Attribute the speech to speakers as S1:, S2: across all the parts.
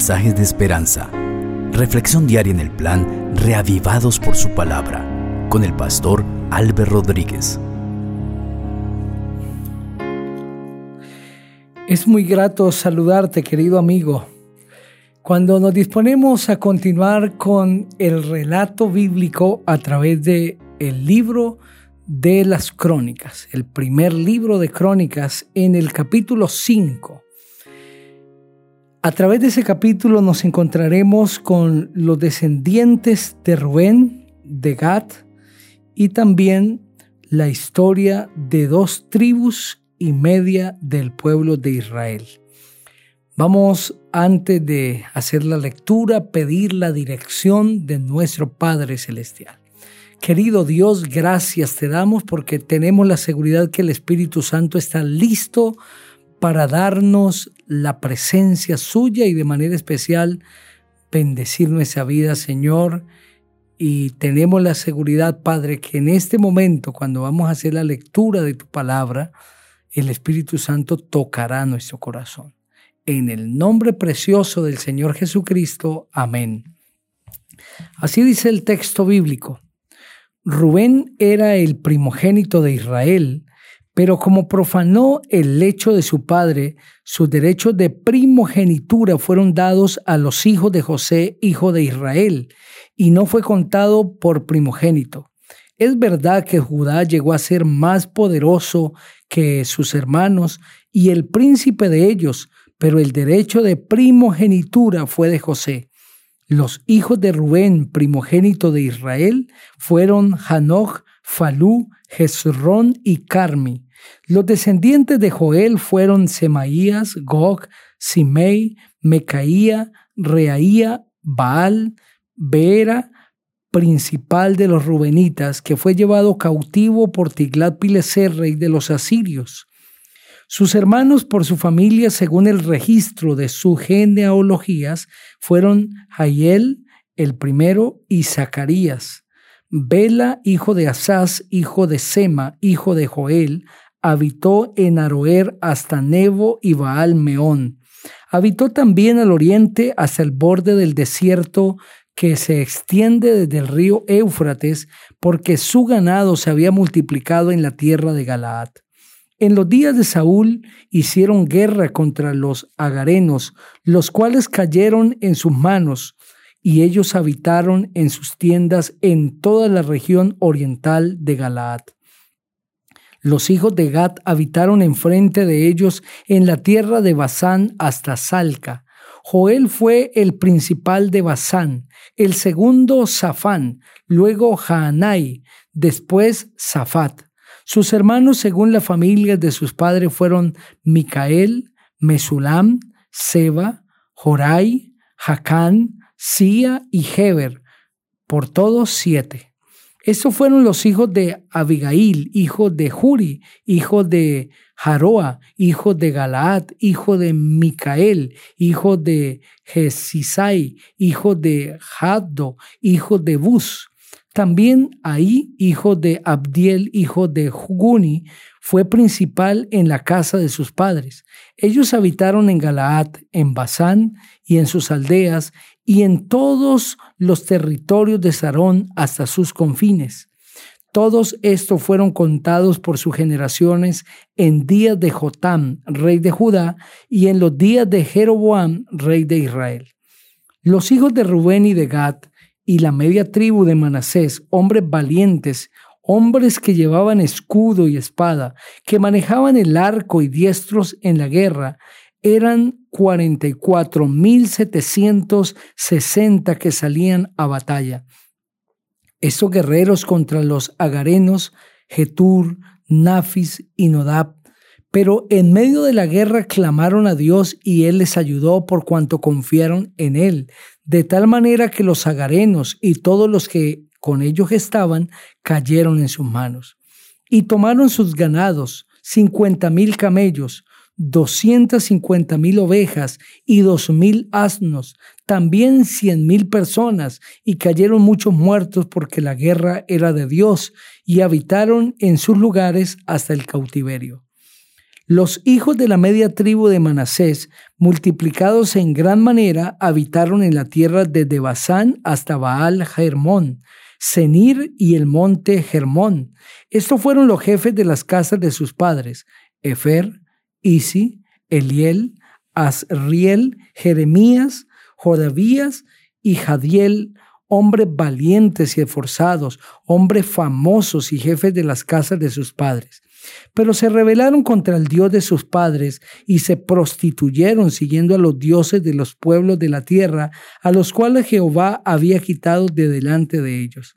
S1: mensajes de esperanza. Reflexión diaria en el plan Reavivados por su palabra con el pastor Álvaro Rodríguez.
S2: Es muy grato saludarte, querido amigo. Cuando nos disponemos a continuar con el relato bíblico a través de el libro de las crónicas, el primer libro de crónicas en el capítulo 5. A través de ese capítulo nos encontraremos con los descendientes de Rubén, de Gad y también la historia de dos tribus y media del pueblo de Israel. Vamos, antes de hacer la lectura, pedir la dirección de nuestro Padre Celestial. Querido Dios, gracias te damos porque tenemos la seguridad que el Espíritu Santo está listo darnos la presencia suya y de manera especial bendecir nuestra vida, Señor. Y tenemos la seguridad, Padre, que en este momento, cuando vamos a hacer la lectura de tu palabra, el Espíritu Santo tocará nuestro corazón. En el nombre precioso del Señor Jesucristo. Amén. Así dice el texto bíblico. Rubén era el primogénito de Israel, pero como profanó el lecho de su padre, sus derechos de primogenitura fueron dados a los hijos de José, hijo de Israel, y no fue contado por primogénito. Es verdad que Judá llegó a ser más poderoso que sus hermanos y el príncipe de ellos, pero el derecho de primogenitura fue de José. Los hijos de Rubén, primogénito de Israel, fueron Hanoch, Falú, Jezrón y Carmi. Los descendientes de Joel fueron Semaías, Gog, Simei, Mecaía, Reaía, Baal, Beera, principal de los Rubenitas, que fue llevado cautivo por Tiglat-Pileser, rey de los asirios. Sus hermanos por su familia, según el registro de sus genealogías, fueron Jaiel, el primero, y Zacarías. Bela, hijo de Asaz, hijo de Sema, hijo de Joel, habitó en Aroer hasta Nebo y Baal Meón. Habitó también al oriente hasta el borde del desierto que se extiende desde el río Éufrates, porque su ganado se había multiplicado en la tierra de Galaad. En los días de Saúl hicieron guerra contra los agarenos, los cuales cayeron en sus manos, y ellos habitaron en sus tiendas en toda la región oriental de Galaad. Los hijos de Gad habitaron enfrente de ellos en la tierra de Basán hasta Salca. Joel fue el principal de Basán, el segundo Safán, luego Jaanai, después Safat. Sus hermanos, según la familia de sus padres, fueron Micael, Mesulam, Seba, Jorai, Jacán, Sia y Heber, por todos siete. Estos fueron los hijos de Abigail, hijo de Juri, hijo de Jaroa, hijo de Galaad, hijo de Micael, hijo de Jesisai, hijo de Jaddo, hijo de Bus, también ahí, hijo de Abdiel, hijo de Juguni, fue principal en la casa de sus padres. Ellos habitaron en Galaad, en Basán y en sus aldeas y en todos los territorios de Sarón hasta sus confines. Todos estos fueron contados por sus generaciones en días de Jotam, rey de Judá, y en los días de Jeroboam, rey de Israel. Los hijos de Rubén y de Gad, y la media tribu de Manasés, hombres valientes, hombres que llevaban escudo y espada, que manejaban el arco y diestros en la guerra, eran 44.760 que salían a batalla. Estos guerreros contra los agarenos, Getur, Nafis y Nodab, pero en medio de la guerra clamaron a Dios y Él les ayudó por cuanto confiaron en Él, de tal manera que los agarenos y todos los que con ellos estaban cayeron en sus manos. Y tomaron sus ganados, cincuenta mil camellos, doscientas cincuenta mil ovejas y dos mil asnos, también cien mil personas, y cayeron muchos muertos porque la guerra era de Dios, y habitaron en sus lugares hasta el cautiverio. Los hijos de la media tribu de Manasés, multiplicados en gran manera, habitaron en la tierra desde Basán hasta Baal Hermón, Senir y el monte Hermón. Estos fueron los jefes de las casas de sus padres, Efer, Isi, Eliel, Asriel, Jeremías, Jodavías y Jadiel, hombres valientes y esforzados, hombres famosos y jefes de las casas de sus padres. Pero se rebelaron contra el Dios de sus padres y se prostituyeron siguiendo a los dioses de los pueblos de la tierra, a los cuales Jehová había quitado de delante de ellos.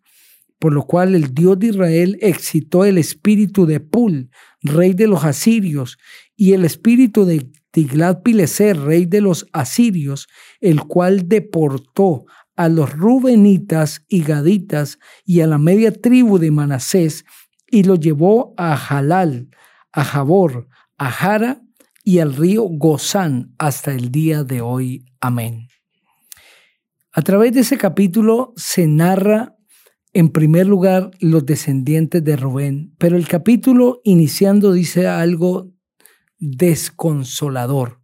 S2: Por lo cual el Dios de Israel excitó el espíritu de Pul, rey de los asirios, y el espíritu de Tiglat-Pileser, rey de los asirios, el cual deportó a los rubenitas y gaditas y a la media tribu de Manasés y lo llevó a Jalal, a Jabor, a Jara y al río Gozán hasta el día de hoy. Amén. A través de ese capítulo se narra en primer lugar los descendientes de Rubén, pero el capítulo iniciando dice algo desconsolador.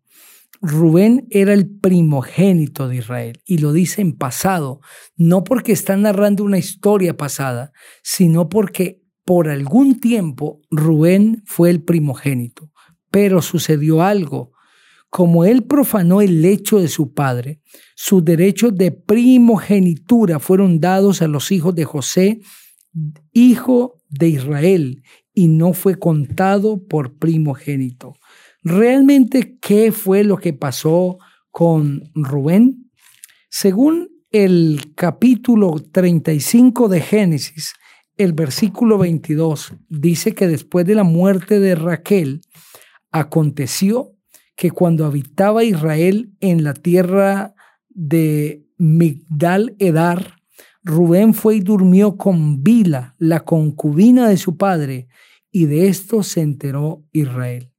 S2: Rubén era el primogénito de Israel y lo dice en pasado, no porque está narrando una historia pasada, sino porque por algún tiempo Rubén fue el primogénito, pero sucedió algo. Como él profanó el lecho de su padre, sus derechos de primogenitura fueron dados a los hijos de José, hijo de Israel, y no fue contado por primogénito. ¿Realmente qué fue lo que pasó con Rubén? Según el capítulo 35 de Génesis, el versículo 22 dice que después de la muerte de Raquel, aconteció que cuando habitaba Israel en la tierra de Migdal Edar, Rubén fue y durmió con Bila, la concubina de su padre, y de esto se enteró Israel.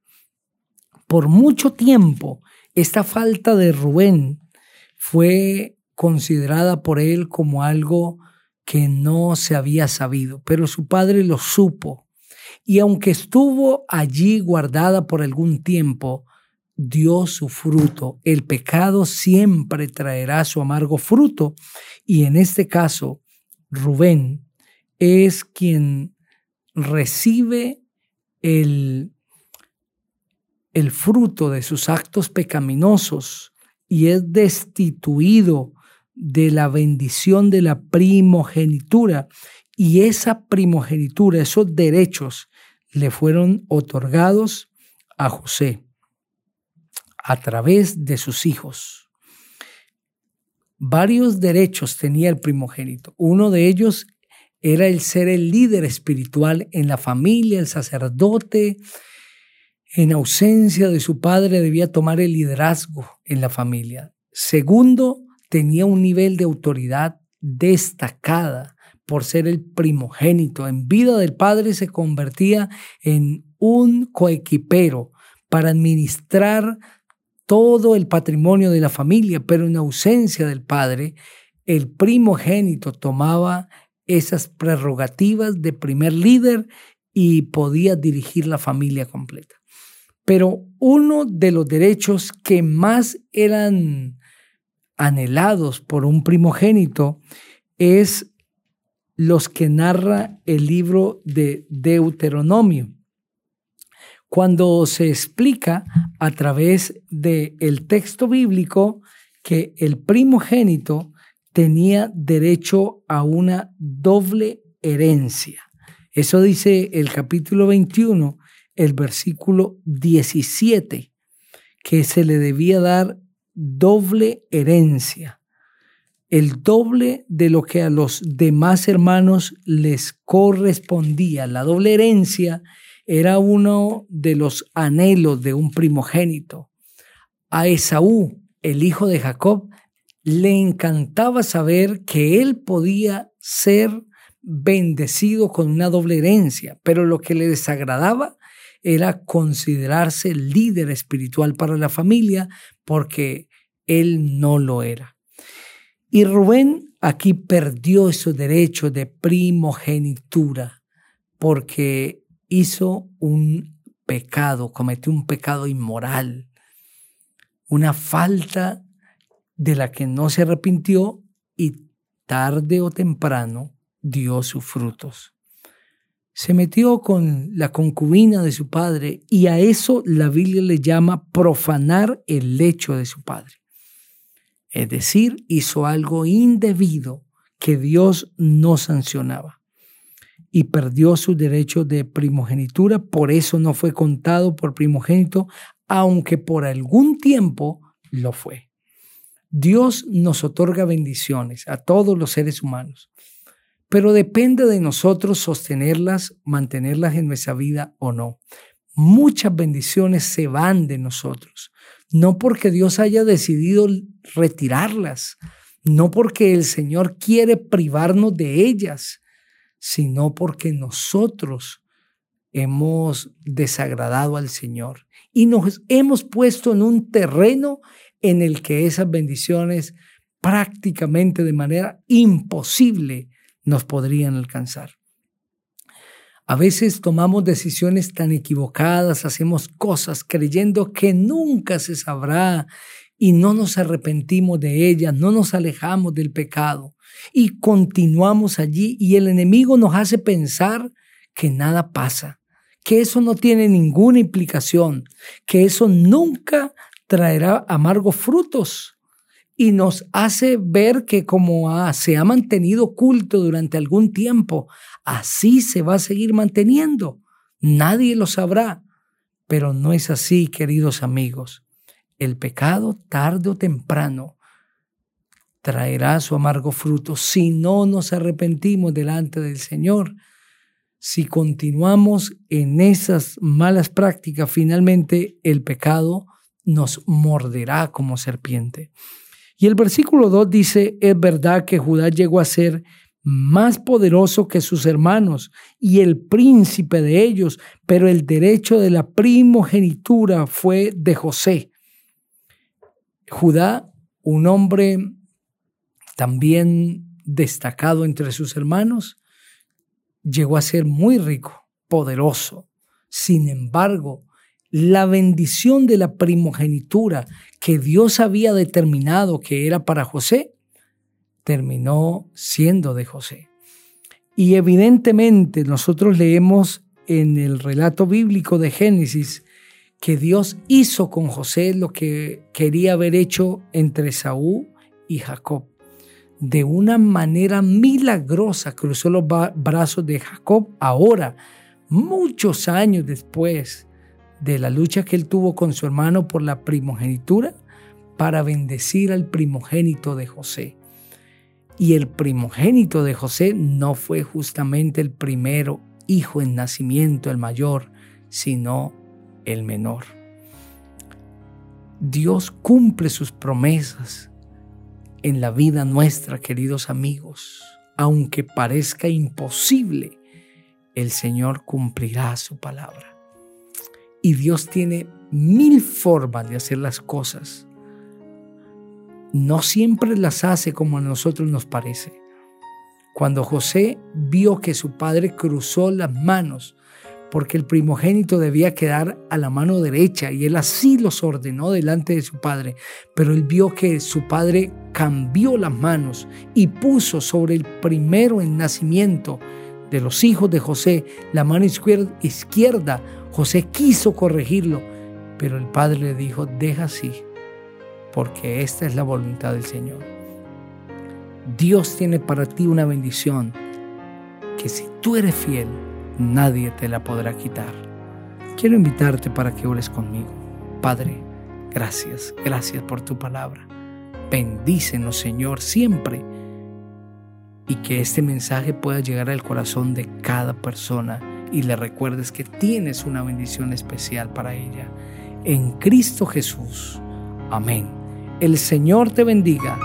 S2: Por mucho tiempo, esta falta de Rubén fue considerada por él como algo que no se había sabido, pero su padre lo supo. Y aunque estuvo allí guardada por algún tiempo, dio su fruto. El pecado siempre traerá su amargo fruto. Y en este caso, Rubén es quien recibe el, el fruto de sus actos pecaminosos y es destituido de la bendición de la primogenitura. Y esa primogenitura, esos derechos, le fueron otorgados a José a través de sus hijos. Varios derechos tenía el primogénito. Uno de ellos era el ser el líder espiritual en la familia, el sacerdote. En ausencia de su padre debía tomar el liderazgo en la familia. Segundo, tenía un nivel de autoridad destacada por ser el primogénito. En vida del padre se convertía en un coequipero para administrar todo el patrimonio de la familia, pero en ausencia del padre, el primogénito tomaba esas prerrogativas de primer líder y podía dirigir la familia completa. Pero uno de los derechos que más eran anhelados por un primogénito es los que narra el libro de Deuteronomio. Cuando se explica a través del el texto bíblico que el primogénito tenía derecho a una doble herencia. Eso dice el capítulo 21, el versículo 17, que se le debía dar doble herencia, el doble de lo que a los demás hermanos les correspondía. La doble herencia era uno de los anhelos de un primogénito. A Esaú, el hijo de Jacob, le encantaba saber que él podía ser bendecido con una doble herencia, pero lo que le desagradaba era considerarse líder espiritual para la familia porque él no lo era. Y Rubén aquí perdió esos derechos de primogenitura porque hizo un pecado, cometió un pecado inmoral, una falta de la que no se arrepintió y tarde o temprano dio sus frutos. Se metió con la concubina de su padre y a eso la Biblia le llama profanar el lecho de su padre. Es decir, hizo algo indebido que Dios no sancionaba y perdió su derecho de primogenitura, por eso no fue contado por primogénito, aunque por algún tiempo lo fue. Dios nos otorga bendiciones a todos los seres humanos, pero depende de nosotros sostenerlas, mantenerlas en nuestra vida o no. Muchas bendiciones se van de nosotros, no porque Dios haya decidido retirarlas, no porque el Señor quiere privarnos de ellas, sino porque nosotros hemos desagradado al Señor y nos hemos puesto en un terreno en el que esas bendiciones prácticamente de manera imposible nos podrían alcanzar. A veces tomamos decisiones tan equivocadas, hacemos cosas creyendo que nunca se sabrá y no nos arrepentimos de ellas, no nos alejamos del pecado y continuamos allí y el enemigo nos hace pensar que nada pasa, que eso no tiene ninguna implicación, que eso nunca traerá amargos frutos y nos hace ver que como se ha mantenido oculto durante algún tiempo, así se va a seguir manteniendo. Nadie lo sabrá, pero no es así, queridos amigos. El pecado tarde o temprano traerá su amargo fruto si no nos arrepentimos delante del Señor. Si continuamos en esas malas prácticas, finalmente el pecado nos morderá como serpiente. Y el versículo 2 dice, es verdad que Judá llegó a ser más poderoso que sus hermanos y el príncipe de ellos, pero el derecho de la primogenitura fue de José. Judá, un hombre también destacado entre sus hermanos, llegó a ser muy rico, poderoso. Sin embargo, la bendición de la primogenitura que Dios había determinado que era para José, terminó siendo de José. Y evidentemente nosotros leemos en el relato bíblico de Génesis que Dios hizo con José lo que quería haber hecho entre Saúl y Jacob de una manera milagrosa cruzó los brazos de Jacob ahora, muchos años después de la lucha que él tuvo con su hermano por la primogenitura, para bendecir al primogénito de José. Y el primogénito de José no fue justamente el primero hijo en nacimiento, el mayor, sino el menor. Dios cumple sus promesas en la vida nuestra, queridos amigos. Aunque parezca imposible, el Señor cumplirá su palabra. Y Dios tiene mil formas de hacer las cosas. No siempre las hace como a nosotros nos parece. Cuando José vio que su padre cruzó las manos porque el primogénito debía quedar a la mano derecha y él así los ordenó delante de su padre. Pero él vio que su padre cambió las manos y puso sobre el primero en nacimiento de los hijos de José la mano izquierda. José quiso corregirlo, pero el padre le dijo, deja así, porque esta es la voluntad del Señor. Dios tiene para ti una bendición que si tú eres fiel, nadie te la podrá quitar. Quiero invitarte para que ores conmigo. Padre, gracias, gracias por tu palabra. Bendícenos, Señor, siempre. Y que este mensaje pueda llegar al corazón de cada persona y le recuerdes que tienes una bendición especial para ella. En Cristo Jesús. Amén. El Señor te bendiga